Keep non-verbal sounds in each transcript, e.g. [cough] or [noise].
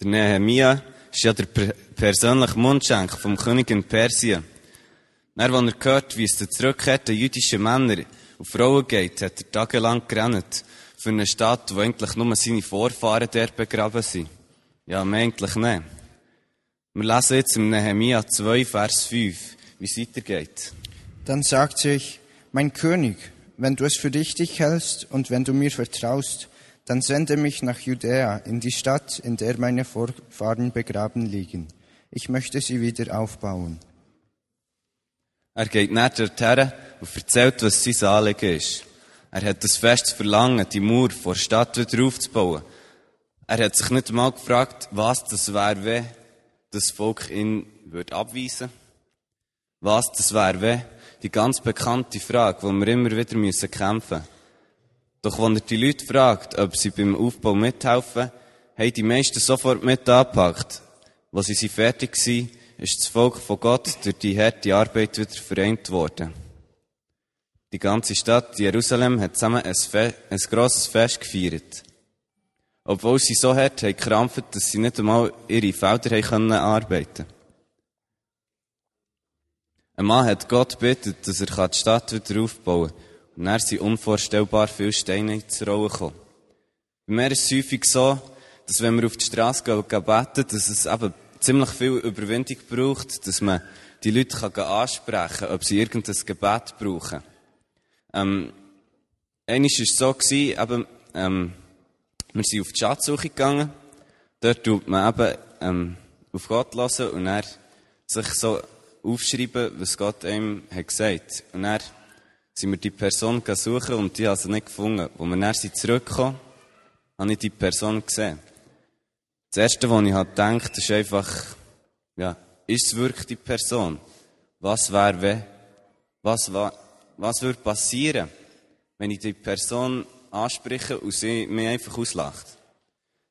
Der Nehemia ist ja der persönliche Mundschenk vom König in Persien. Dann, als er gehört, wie es den zurückkehrten jüdischen Männern und Frauen geht, hat er tagelang gerannt für eine Stadt, wo eigentlich nur seine Vorfahren dort begraben sind. Ja, eigentlich nicht. Wir lesen jetzt im Nehemia 2, Vers 5, wie es weitergeht. Dann sagt sich, mein König, wenn du es für dich hältst und wenn du mir vertraust, dann sende mich nach Judäa, in die Stadt, in der meine Vorfahren begraben liegen. Ich möchte sie wieder aufbauen. Er geht nicht dorthin und erzählt, was sein Anliegen ist. Er hat das festes Verlangen, die Mauer vor der Stadt wieder aufzubauen. Er hat sich nicht einmal gefragt, was das wäre, wenn das Volk ihn würde abweisen Was das wäre, wenn die ganz bekannte Frage, die wir immer wieder müssen kämpfen müssen. Doch wenn er die Leute fragt, ob sie beim Aufbau mithelfen, haben die meisten sofort mit angepackt. Als sie fertig waren, ist das Volk von Gott durch die harte Arbeit wieder vereint worden. Die ganze Stadt Jerusalem hat zusammen ein, Fe ein grosses Fest gefeiert. Obwohl sie so hart haben gekrampft, dass sie nicht einmal ihre Felder haben können arbeiten Ein Mann hat Gott bittet, dass er die Stadt wieder aufbauen kann. Und dann sind unvorstellbar viele Steine ins Rollen gekommen. Bei mir ist es häufig so, dass wenn wir auf die Straße gehen und beten, dass es eben ziemlich viel Überwindung braucht, dass man die Leute kann ansprechen kann, ob sie irgendein Gebet brauchen. Ähm, einmal war es so, gewesen, eben, ähm, wir sind auf die Schatzsuche gegangen. Dort tut man eben ähm, auf Gott hören und er sich so aufschreiben, was Gott einem hat gesagt. Und er sind wir die Person suchen und die haben sie nicht gefunden. Als wir dann zurückgekommen habe ich die Person gesehen. Das Erste, was ich halt gedacht ist einfach, ja, ist es wirklich die Person? Was wäre, wenn? Was, was würde passieren, wenn ich die Person anspreche und sie mich einfach auslacht?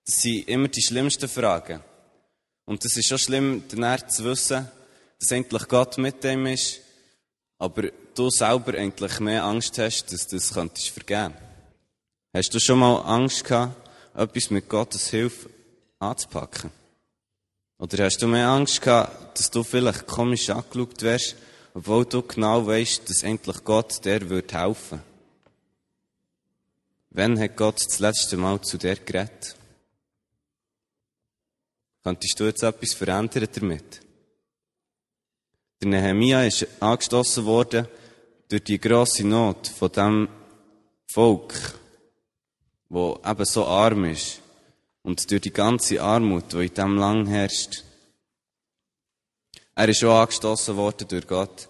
Das sind immer die schlimmsten Fragen. Und es ist schon schlimm, danach zu wissen, dass endlich Gott mit dem ist, aber du selber eigentlich mehr Angst hast, dass du das könntest vergeben. Hast du schon mal Angst gehabt, etwas mit Gottes Hilfe anzupacken? Oder hast du mehr Angst gehabt, dass du vielleicht komisch angeschaut wärst, obwohl du genau weißt, dass endlich Gott dir wird helfen? Wann hat Gott das letzte Mal zu dir geredet? Könntest du jetzt etwas verändern damit? Der Nehemia ist angestoßen worden durch die grosse Not von dem Volk, wo eben so arm ist. Und durch die ganze Armut, die in diesem Land herrscht. Er ist schon angestoßen worden durch Gott.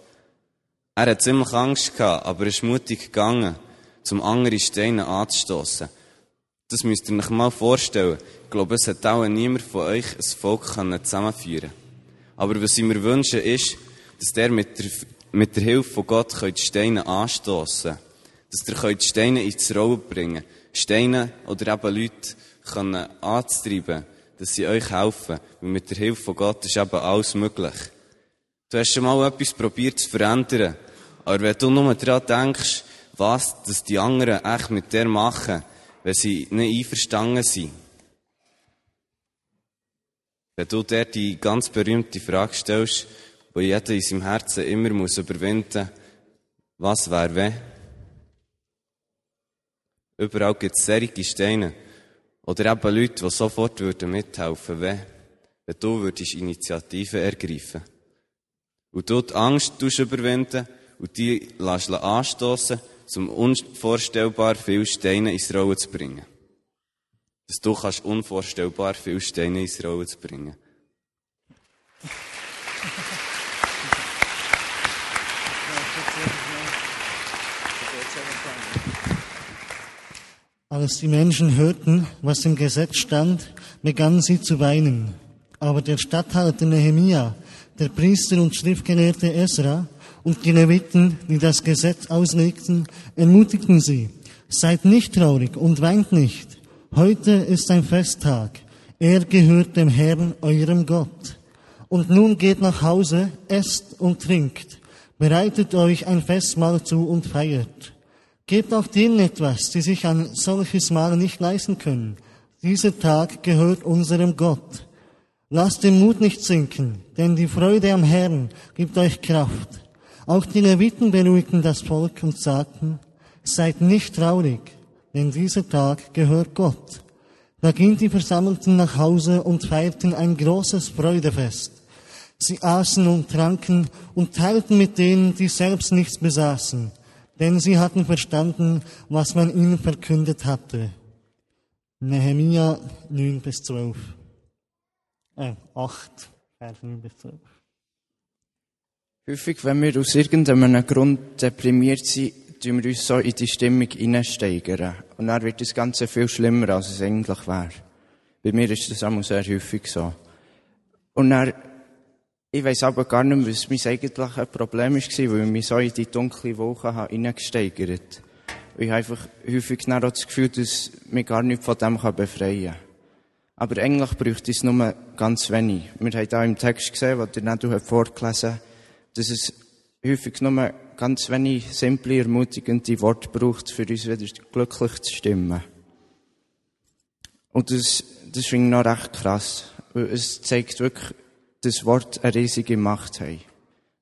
Er hat ziemlich Angst gehabt, aber er ist mutig gegangen, zum andere Steine anzustoßen. Das müsst ihr euch mal vorstellen. Ich glaube, es hat auch niemand von euch ein Volk zusammenführen Aber was ich mir wünsche, ist, dass der mit der, mit der Hilfe von Gott die Steine anstoßen Dass ihr die Steine ins Rollen bringen Steine oder eben Leute können anzutreiben, dass sie euch helfen. Weil mit der Hilfe von Gott ist eben alles möglich. Du hast schon mal etwas probiert zu verändern. Aber wenn du nur daran denkst, was dass die anderen echt mit dir machen, wenn sie nicht einverstanden sind. Wenn du dir die ganz berühmte Frage stellst, wo jeder in seinem Herzen immer muss überwinden was wäre wenn? Überall gibt es solche Steine. Oder eben Leute, die sofort würden mithelfen wenn, wenn du würdest Initiative ergreifen Und du die Angst überwinden und die lässt anstoßen, um unvorstellbar viele Steine ins Rollen zu bringen. Dass du kannst unvorstellbar viele Steine ins Rollen zu bringen. Als die Menschen hörten, was im Gesetz stand, begannen sie zu weinen. Aber der Statthalter Nehemia, der Priester und Schriftgelehrte Esra und die Leviten, die das Gesetz auslegten, ermutigten sie, seid nicht traurig und weint nicht. Heute ist ein Festtag. Er gehört dem Herrn, eurem Gott. Und nun geht nach Hause, esst und trinkt, bereitet euch ein Festmahl zu und feiert. Gebt auch denen etwas, die sich ein solches Mahl nicht leisten können. Dieser Tag gehört unserem Gott. Lasst den Mut nicht sinken, denn die Freude am Herrn gibt euch Kraft. Auch die Leviten beruhigten das Volk und sagten, seid nicht traurig, denn dieser Tag gehört Gott. Da gingen die Versammelten nach Hause und feierten ein großes Freudefest. Sie aßen und tranken und teilten mit denen, die selbst nichts besaßen, denn sie hatten verstanden, was man ihnen verkündet hatte. Nehemia 9 bis 12. Äh, 8, Vers 9 bis 12. Häufig, wenn wir aus irgendeinem Grund deprimiert sind, tun wir uns so in die Stimmung hineinsteigern. Und dann wird das Ganze viel schlimmer, als es eigentlich wäre. Bei mir ist das auch sehr häufig so. Und dann, ich weiss aber gar nicht was mein eigentliches Problem war, weil ich mich so in die dunkle Woche hineingesteigert habe. Ich habe einfach häufig auch das Gefühl, dass ich mich gar nicht von dem befreien kann. Aber eigentlich bräuchte es nur ganz wenig. Wir haben da im Text gesehen, was der Nedu vorgelesen hat, dass es häufig nur ganz wenig simple, ermutigende Worte braucht, für uns wieder glücklich zu stimmen. Und das, das finde ich noch recht krass. Weil es zeigt wirklich, dass Worte eine riesige Macht haben.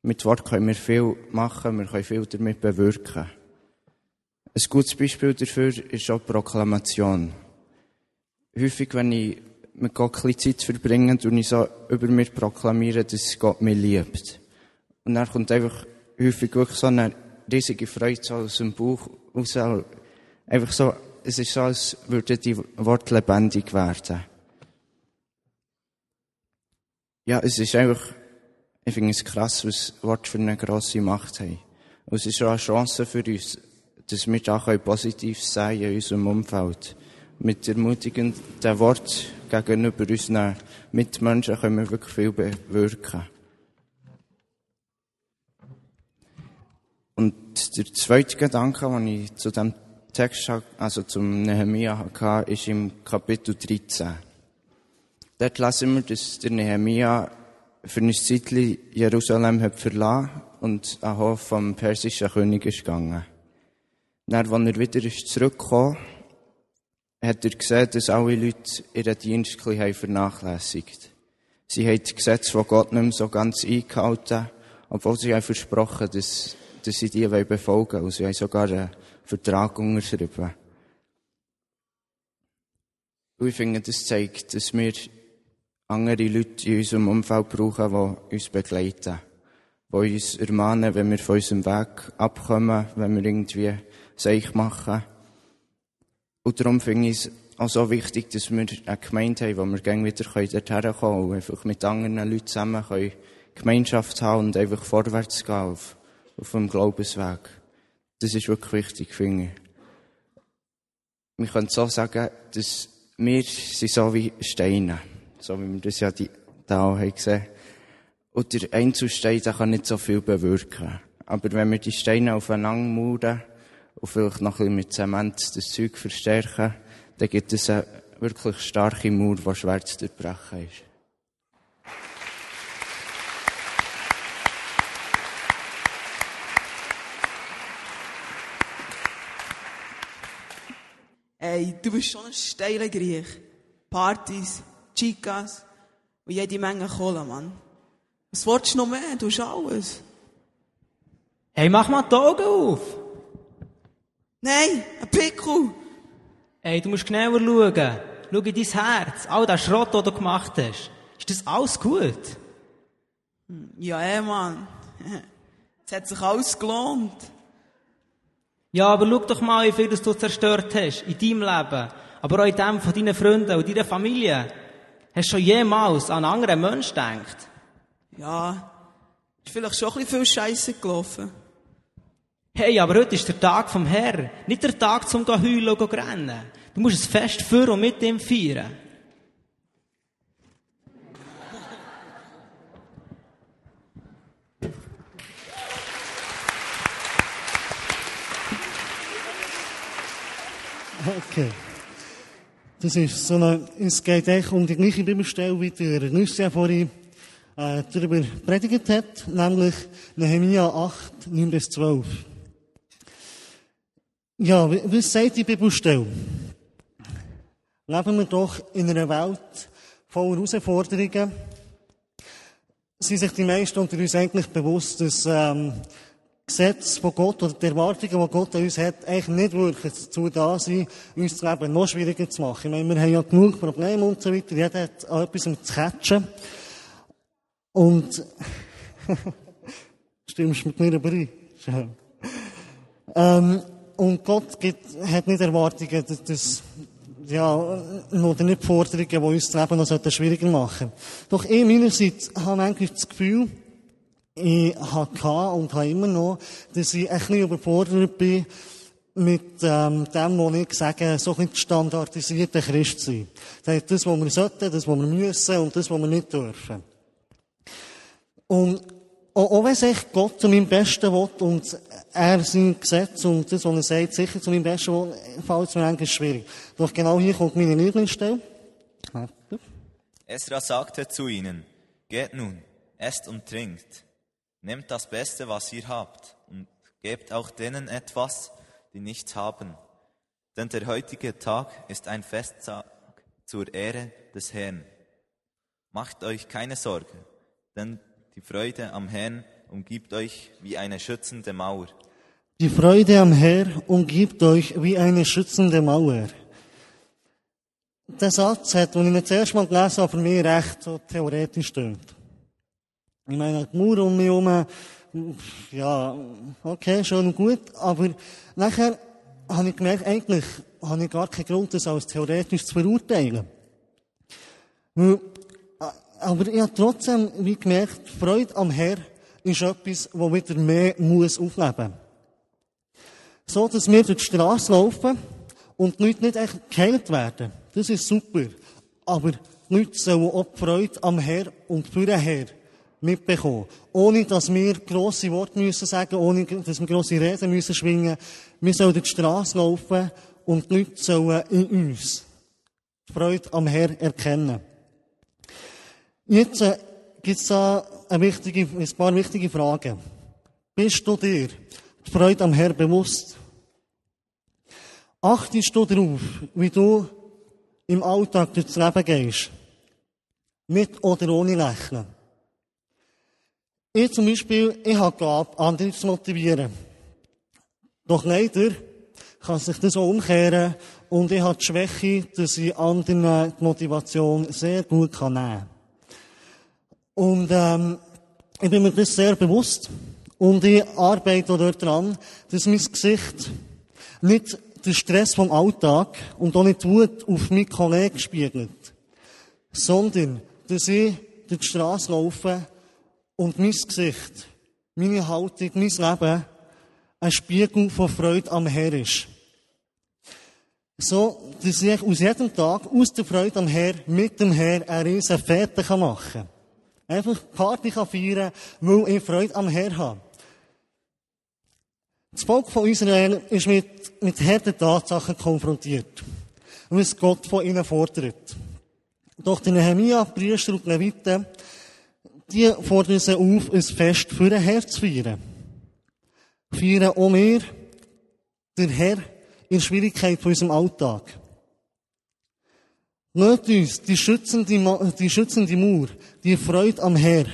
Mit Wort können wir viel machen, wir können viel damit bewirken. Ein gutes Beispiel dafür ist auch die Proklamation. Häufig, wenn ich mit Gott ein Zeit verbringe, und ich so über mir proklamiere, dass Gott mich liebt. Und dann kommt einfach häufig wirklich so eine riesige Freude aus dem Bauch raus. Einfach so, es ist so, als würden die Worte lebendig werden. Ja, es ist einfach, ich finde es krass, was Worte für eine grosse Macht haben. Und es ist auch eine Chance für uns, dass wir da positiv sein in unserem Umfeld. Mit ermutigenden Worten gegenüber unseren Mitmenschen können wir wirklich viel bewirken. Und der zweite Gedanke, den ich zu dem Text, also zum Nehemia hatte, ist im Kapitel 13. Dort lesen wir, dass der Nehemia für ein Zeitchen Jerusalem hat verlassen und an Hof vom persischen König ist gegangen. Dann, als er wieder ist hat er gesehen, dass alle Leute ihren Dienst bisschen vernachlässigt Sie haben das Gesetz von Gott nicht mehr so ganz eingehalten, obwohl sie haben versprochen, dass dass sie die befolgen wollen. Und sie haben sogar einen Vertrag unterschrieben. Und ich finde, das zeigt, dass wir andere Leute in unserem Umfeld brauchen, die uns begleiten. Die uns ermahnen, wenn wir von unserem Weg abkommen, wenn wir irgendwie Seich machen. Und darum finde ich es auch so wichtig, dass wir eine Gemeinde haben, wo wir gerne wieder dorthin kommen können und einfach mit anderen Leuten zusammen Gemeinschaft haben und einfach vorwärts gehen auf auf dem Glaubensweg. Das ist wirklich wichtig, finde ich. Wir können so sagen, dass wir sind so wie Steine. So wie wir das ja da auch haben gesehen. Und der Einzelstein, kann nicht so viel bewirken. Aber wenn wir die Steine aufeinander mauern und vielleicht noch ein bisschen mit Zement das Zeug verstärken, dann gibt es eine wirklich starke Mauer, die schwer zu durchbrechen ist. Ey, du bist schon ein steiler Griech. Partys, Chicas und jede Menge Kohle, Mann. Was willst du noch mehr? Du hast alles. Hey, mach mal die Augen auf. Nein, ein Pickel. Ey, du musst genauer schauen. Schau in dein Herz. All der Schrott, den du gemacht hast. Ist das alles gut? Ja, ey, Mann. [laughs] Es hat sich alles gelohnt. Ja, aber schau doch mal, wie viel du zerstört hast in deinem Leben, aber auch in dem von deinen Freunden und deiner Familie. Hast du schon jemals an einen anderen Menschen gedacht? Ja, ist vielleicht schon ein bisschen viel Scheiße gelaufen. Hey, aber heute ist der Tag vom Herrn, nicht der Tag zum heulen und rennen. Du musst es fest für und mit ihm feiern. Okay. Das ist so eine, es geht eigentlich um die gleiche Bibelstelle, wie der Lucia vorhin äh, darüber predigt hat, nämlich Nehemiah 8, 9 bis 12. Ja, was sagt die Bibelstelle? Leben wir doch in einer Welt voller Herausforderungen, sind sich die meisten unter uns eigentlich bewusst, dass ähm, Gesetze von Gott oder die Erwartungen, die Gott an uns hat, eigentlich nicht wirklich dazu da sind, uns das Leben noch schwieriger zu machen. Ich meine, wir haben ja genug Probleme und so weiter. Jeder hat auch etwas um zu catchen. Und [laughs] stimmst mit mir überein? Schön. Ähm, und Gott gibt, hat nicht Erwartungen, dass, dass ja, oder nicht Forderungen, die uns das Leben noch schwieriger machen Doch ich meinerseits habe manchmal das Gefühl, ich habe und habe immer noch, dass ich ein bisschen überfordert bin mit ähm, dem, was ich sage, so ein standardisierter Christ sein. Das heißt, das, was wir sollten, das, was wir müssen und das, was wir nicht dürfen. Und auch wenn sich Gott zu meinem Besten will und er sein Gesetz und das, was er sagt, sicher zu meinem Besten will, fällt es mir eigentlich schwierig. Doch genau hier kommt meine Lieblingsstelle. Esra sagte zu ihnen, geht nun, esst und trinkt. Nehmt das Beste, was ihr habt, und gebt auch denen etwas, die nichts haben. Denn der heutige Tag ist ein Festtag zur Ehre des Herrn. Macht euch keine Sorge, denn die Freude am Herrn umgibt euch wie eine schützende Mauer. Die Freude am Herrn umgibt euch wie eine schützende Mauer. Der Satz hat, als ich ihn zuerst mal gelesen habe, für mich recht so theoretisch stimmt. Ich meine, die Mauer um mich herum, ja, okay, schon gut, aber nachher habe ich gemerkt, eigentlich habe ich gar keinen Grund, das als theoretisch zu verurteilen. Weil, aber ich habe trotzdem wie gemerkt, Freude am Herr ist etwas, das wieder mehr muss aufleben So, dass wir durch die Straße laufen und die Leute nicht echt geheilt werden. Das ist super. Aber die Leute sollen auch die Freude am Herr und für den Herr mitbekommen. Ohne, dass wir grosse Worte müssen sagen, ohne, dass wir grosse Reden müssen schwingen. Wir sollen durch die Straße laufen und die Leute sollen in uns die Freude am Herr erkennen. Jetzt äh, gibt es da eine wichtige, ein paar wichtige Fragen. Bist du dir die Freude am Herr bewusst? Achtest du darauf, wie du im Alltag durchs Leben gehst? Mit oder ohne Lächeln? Ich zum Beispiel, ich habe Gabe, andere zu motivieren. Doch leider kann sich das auch umkehren und ich habe die Schwäche, dass ich anderen die Motivation sehr gut nehmen kann. Und ähm, ich bin mir das sehr bewusst und ich arbeite dort dran, dass mein Gesicht nicht den Stress vom Alltag und auch nicht die Wut auf meinen Kollegen spiegelt, sondern dass ich durch die Straße laufe und mein Gesicht, meine Haltung, mein Leben ein Spiegel von Freude am Herr ist. So, dass ich aus jedem Tag, aus der Freude am Herr, mit dem Herr eine riesen Fete machen kann. Einfach Party kann feiern, weil ich Freude am Herr habe. Das Volk von Israel ist mit, mit harten Tatsachen konfrontiert. Was Gott von ihnen fordert. Doch die Nehemiah, Priester und Leviten, die fordern sie auf, ein Fest für den Herr zu feiern. Feiern auch wir, der Herr, in Schwierigkeit von unserem Alltag. Lasst uns die schützende, die schützende Mauer, die Freude am Herr,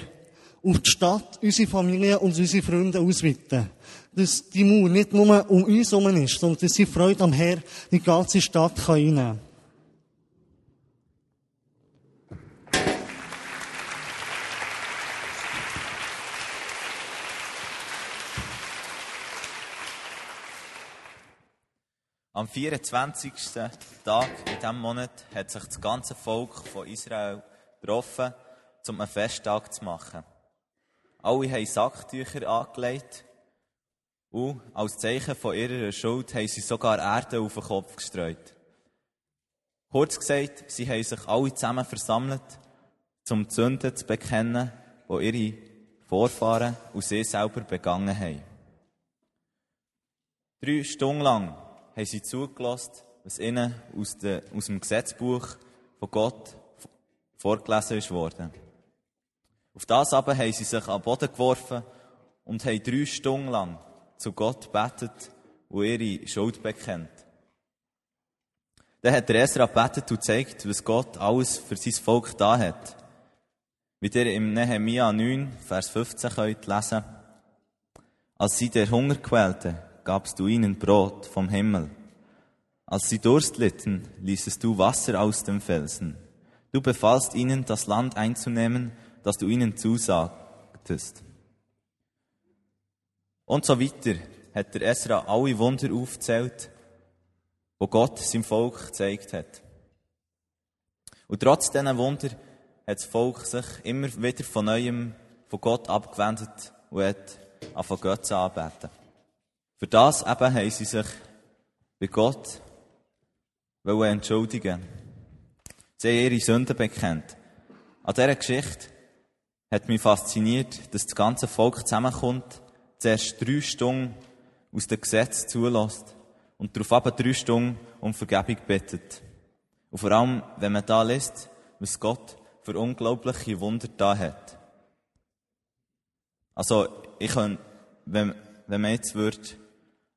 auf die Stadt, unsere Familie und unsere Freunde ausweiten. Dass die Mauer nicht nur um uns herum ist, sondern dass die Freude am Herr die ganze Stadt einnehmen kann. Am 24. Tag in diesem Monat hat sich das ganze Volk von Israel getroffen, um einen Festtag zu machen. Alle haben Sacktücher angelegt und als Zeichen von ihrer Schuld haben sie sogar Erde auf den Kopf gestreut. Kurz gesagt, sie haben sich alle zusammen versammelt, um die Sünden zu bekennen, die ihre Vorfahren und sie selber begangen haben. Drei Stunden lang haben sie zugelassen, was ihnen aus, de, aus dem Gesetzbuch von Gott vorgelesen ist worden. Auf das aber haben sie sich am Boden geworfen und haben drei Stunden lang zu Gott betet und ihre Schuld bekennt. Dann hat der Esra gebetet und gezeigt, was Gott alles für sein Volk da hat. Wie ihr im Nehemia 9, Vers 15 könnt lesen. Als sie der Hunger quälten, gabst du ihnen Brot vom Himmel. Als sie Durst litten, ließest du Wasser aus dem Felsen. Du befahlst ihnen, das Land einzunehmen, das du ihnen zusagtest. Und so weiter hat der Esra alle Wunder aufgezählt, wo Gott seinem Volk gezeigt hat. Und trotz diesen Wunder hat das Volk sich immer wieder von neuem von Gott abgewendet und hat angefangen Gott zu anbeten. Für das eben haben sie sich bei Gott wollen entschuldigen. Sie haben ihre Sünden bekennt. An dieser Geschichte hat mich fasziniert, dass das ganze Volk zusammenkommt, zuerst drei Stunden aus dem Gesetz zulässt und darauf aber drei Stunden um Vergebung bittet. Und vor allem, wenn man da liest, was Gott für unglaubliche Wunder da hat. Also, ich kann, wenn, wenn man jetzt würde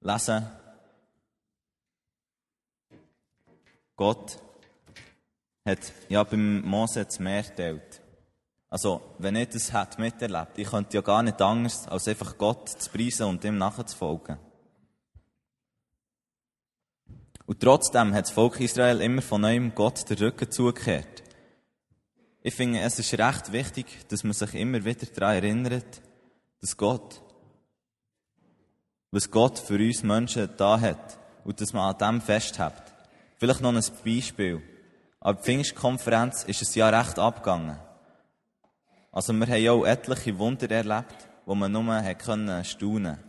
lesen, Gott hat ja beim Mose das Meer geteilt. Also, wenn ich das hätte miterlebt, ich könnte ja gar nicht anders, als einfach Gott zu preisen und ihm nachzufolgen. Und trotzdem hat das Volk Israel immer von neuem Gott den Rücken zugekehrt. Ich finde, es ist recht wichtig, dass man sich immer wieder daran erinnert, dass Gott, was Gott für uns Menschen da hat, und dass man an dem festhält. Vielleicht noch ein Beispiel. An der Pfingstkonferenz ist es ja recht abgegangen. Also wir haben ja auch etliche Wunder erlebt, wo man nur hat können staunen.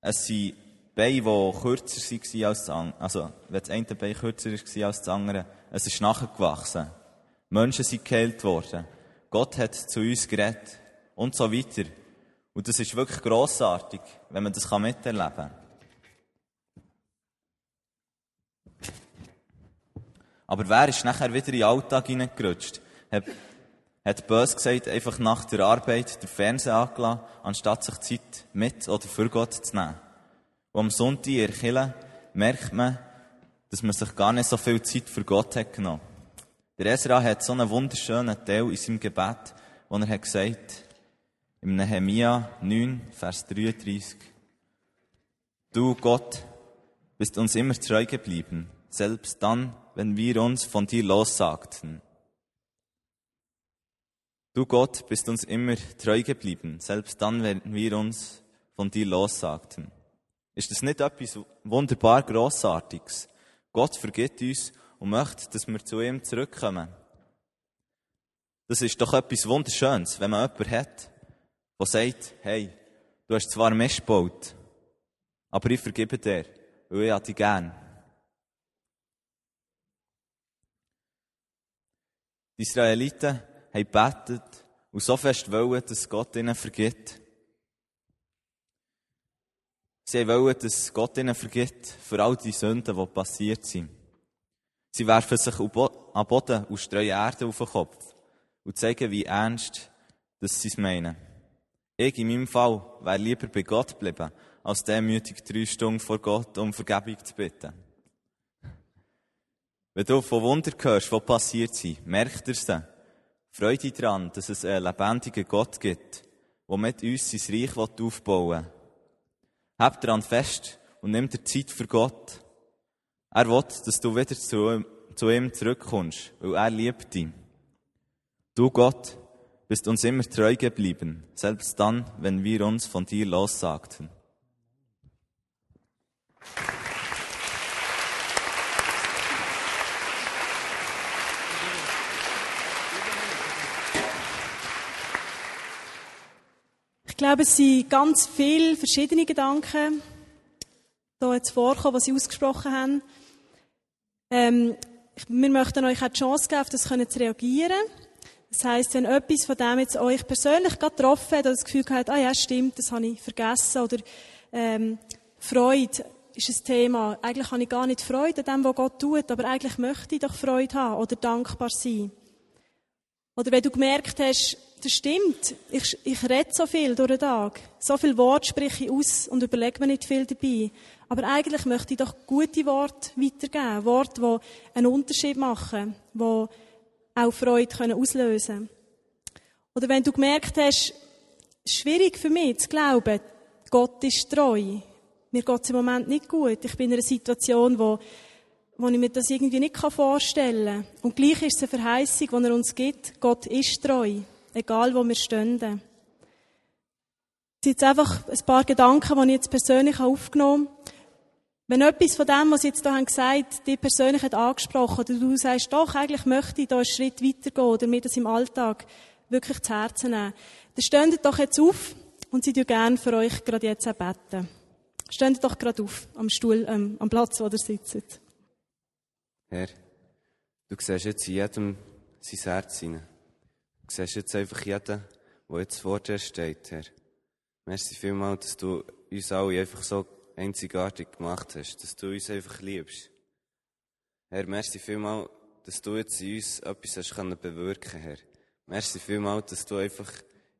Es sind Beine, die kürzer waren als das andere. Also, wenn das eine Bein kürzer war als das andere, es ist nachgewachsen. Menschen sind geheilt worden. Gott hat zu uns geredet. Und so weiter. Und das ist wirklich grossartig, wenn man das miterleben kann. Aber wer ist nachher wieder in den Alltag hineingerutscht? Hat, hat bös gesagt, einfach nach der Arbeit den Fernseher angelassen, anstatt sich Zeit mit oder für Gott zu nehmen. Und am Sonntag in der Kirche merkt man, dass man sich gar nicht so viel Zeit für Gott hat genommen. Der Ezra hat so einen wunderschönen Teil in seinem Gebet, wo er hat gesagt, im Nehemia 9, Vers 33, Du Gott bist uns immer treu geblieben, selbst dann, wenn wir uns von dir lossagten. Du Gott bist uns immer treu geblieben, selbst dann, wenn wir uns von dir lossagten. Ist das nicht etwas wunderbar Grossartiges? Gott vergibt uns und möchte, dass wir zu ihm zurückkommen. Das ist doch etwas Wunderschönes, wenn man jemanden hat, der sagt, hey, du hast zwar Mist gebaut, aber ich vergebe dir, weil ich dich gern. Die Israeliten haben gebetet und so fest wollen, dass Gott ihnen vergibt. Sie wollen, dass Gott ihnen vergibt für all die Sünden, die passiert sind. Sie werfen sich am Boden und streuen Erde auf den Kopf und zeigen, wie ernst dass sie es meinen. Ich in meinem Fall wäre lieber bei Gott geblieben, als demütig drei Stunden vor Gott um Vergebung zu bitten. Wenn du von Wunder hörst, was passiert sind, merkt er dann. Freu dich daran, dass es einen lebendigen Gott gibt, der mit uns sein Reich aufbauen will. Hab daran fest und nimm dir Zeit für Gott. Er will, dass du wieder zu, zu ihm zurückkommst, weil er liebt dich. Du Gott bist uns immer treu geblieben, selbst dann, wenn wir uns von dir lossagten. Ich glaube, es sind ganz viele verschiedene Gedanken da jetzt vorkommen, was Sie ausgesprochen haben. Ähm, wir möchten euch auch die Chance geben, auf das zu reagieren. Das heisst, wenn etwas von dem jetzt euch persönlich getroffen hat oder das Gefühl hat, ah ja, stimmt, das habe ich vergessen oder ähm, Freude ist ein Thema. Eigentlich habe ich gar nicht Freude an dem, was Gott tut, aber eigentlich möchte ich doch Freude haben oder dankbar sein. Oder wenn du gemerkt hast, das stimmt, ich, ich rede so viel durch den Tag, so viel Wort spreche ich aus und überlege mir nicht viel dabei. Aber eigentlich möchte ich doch gute Worte weitergeben. Worte, die einen Unterschied machen, die auch Freude können auslösen. Oder wenn du gemerkt hast, schwierig für mich zu glauben, Gott ist treu. Mir geht es im Moment nicht gut. Ich bin in einer Situation, wo, wo ich mir das irgendwie nicht vorstellen kann. Und gleich ist es eine Verheißung, die er uns gibt. Gott ist treu. Egal, wo wir stehen. Das sind jetzt einfach ein paar Gedanken, die ich jetzt persönlich aufgenommen habe. Wenn etwas von dem, was Sie jetzt hier haben gesagt, dich persönlich hat angesprochen, oder du sagst, doch, eigentlich möchte ich da einen Schritt weitergehen, oder mir das im Alltag wirklich zu Herzen nehmen, dann steht doch jetzt auf und sie gerne für euch gerade jetzt auch beten. Steht doch gerade auf, am Stuhl, ähm, am Platz, wo ihr sitzt. Herr, du siehst jetzt in jedem sein Herz hinein. Du siehst jetzt einfach jeden, der jetzt vor dir steht, Herr. Merci vielmal, dass du uns alle einfach so einzigartig gemacht hast, dass du uns einfach liebst. Herr, merci vielmal, dass du jetzt in uns etwas hast können bewirken, Herr. Merci vielmal, dass du einfach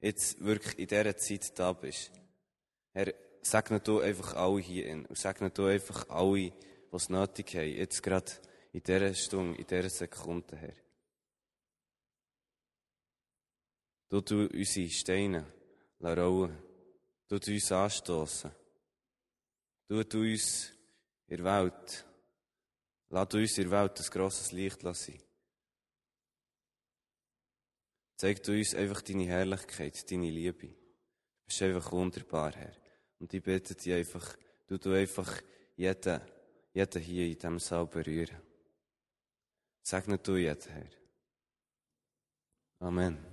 jetzt wirklich in dieser Zeit da bist. Herr, segne du einfach alle hier und segne du einfach alle, die es nötig haben, jetzt gerade in dieser Stunde, in dieser Sekunde, Herr. Du du unsere Steine rollen, du uns anstoßen. Du uns in der Welt, lass uns in der Welt ein grosses Licht sein. Zeig du uns einfach deine Herrlichkeit, deine Liebe. Du bist einfach wunderbar, Herr. Und ich bitte dich einfach, du du einfach jeden, jeden hier in diesem Saal berühren. Segne du jeden, Herr. Amen.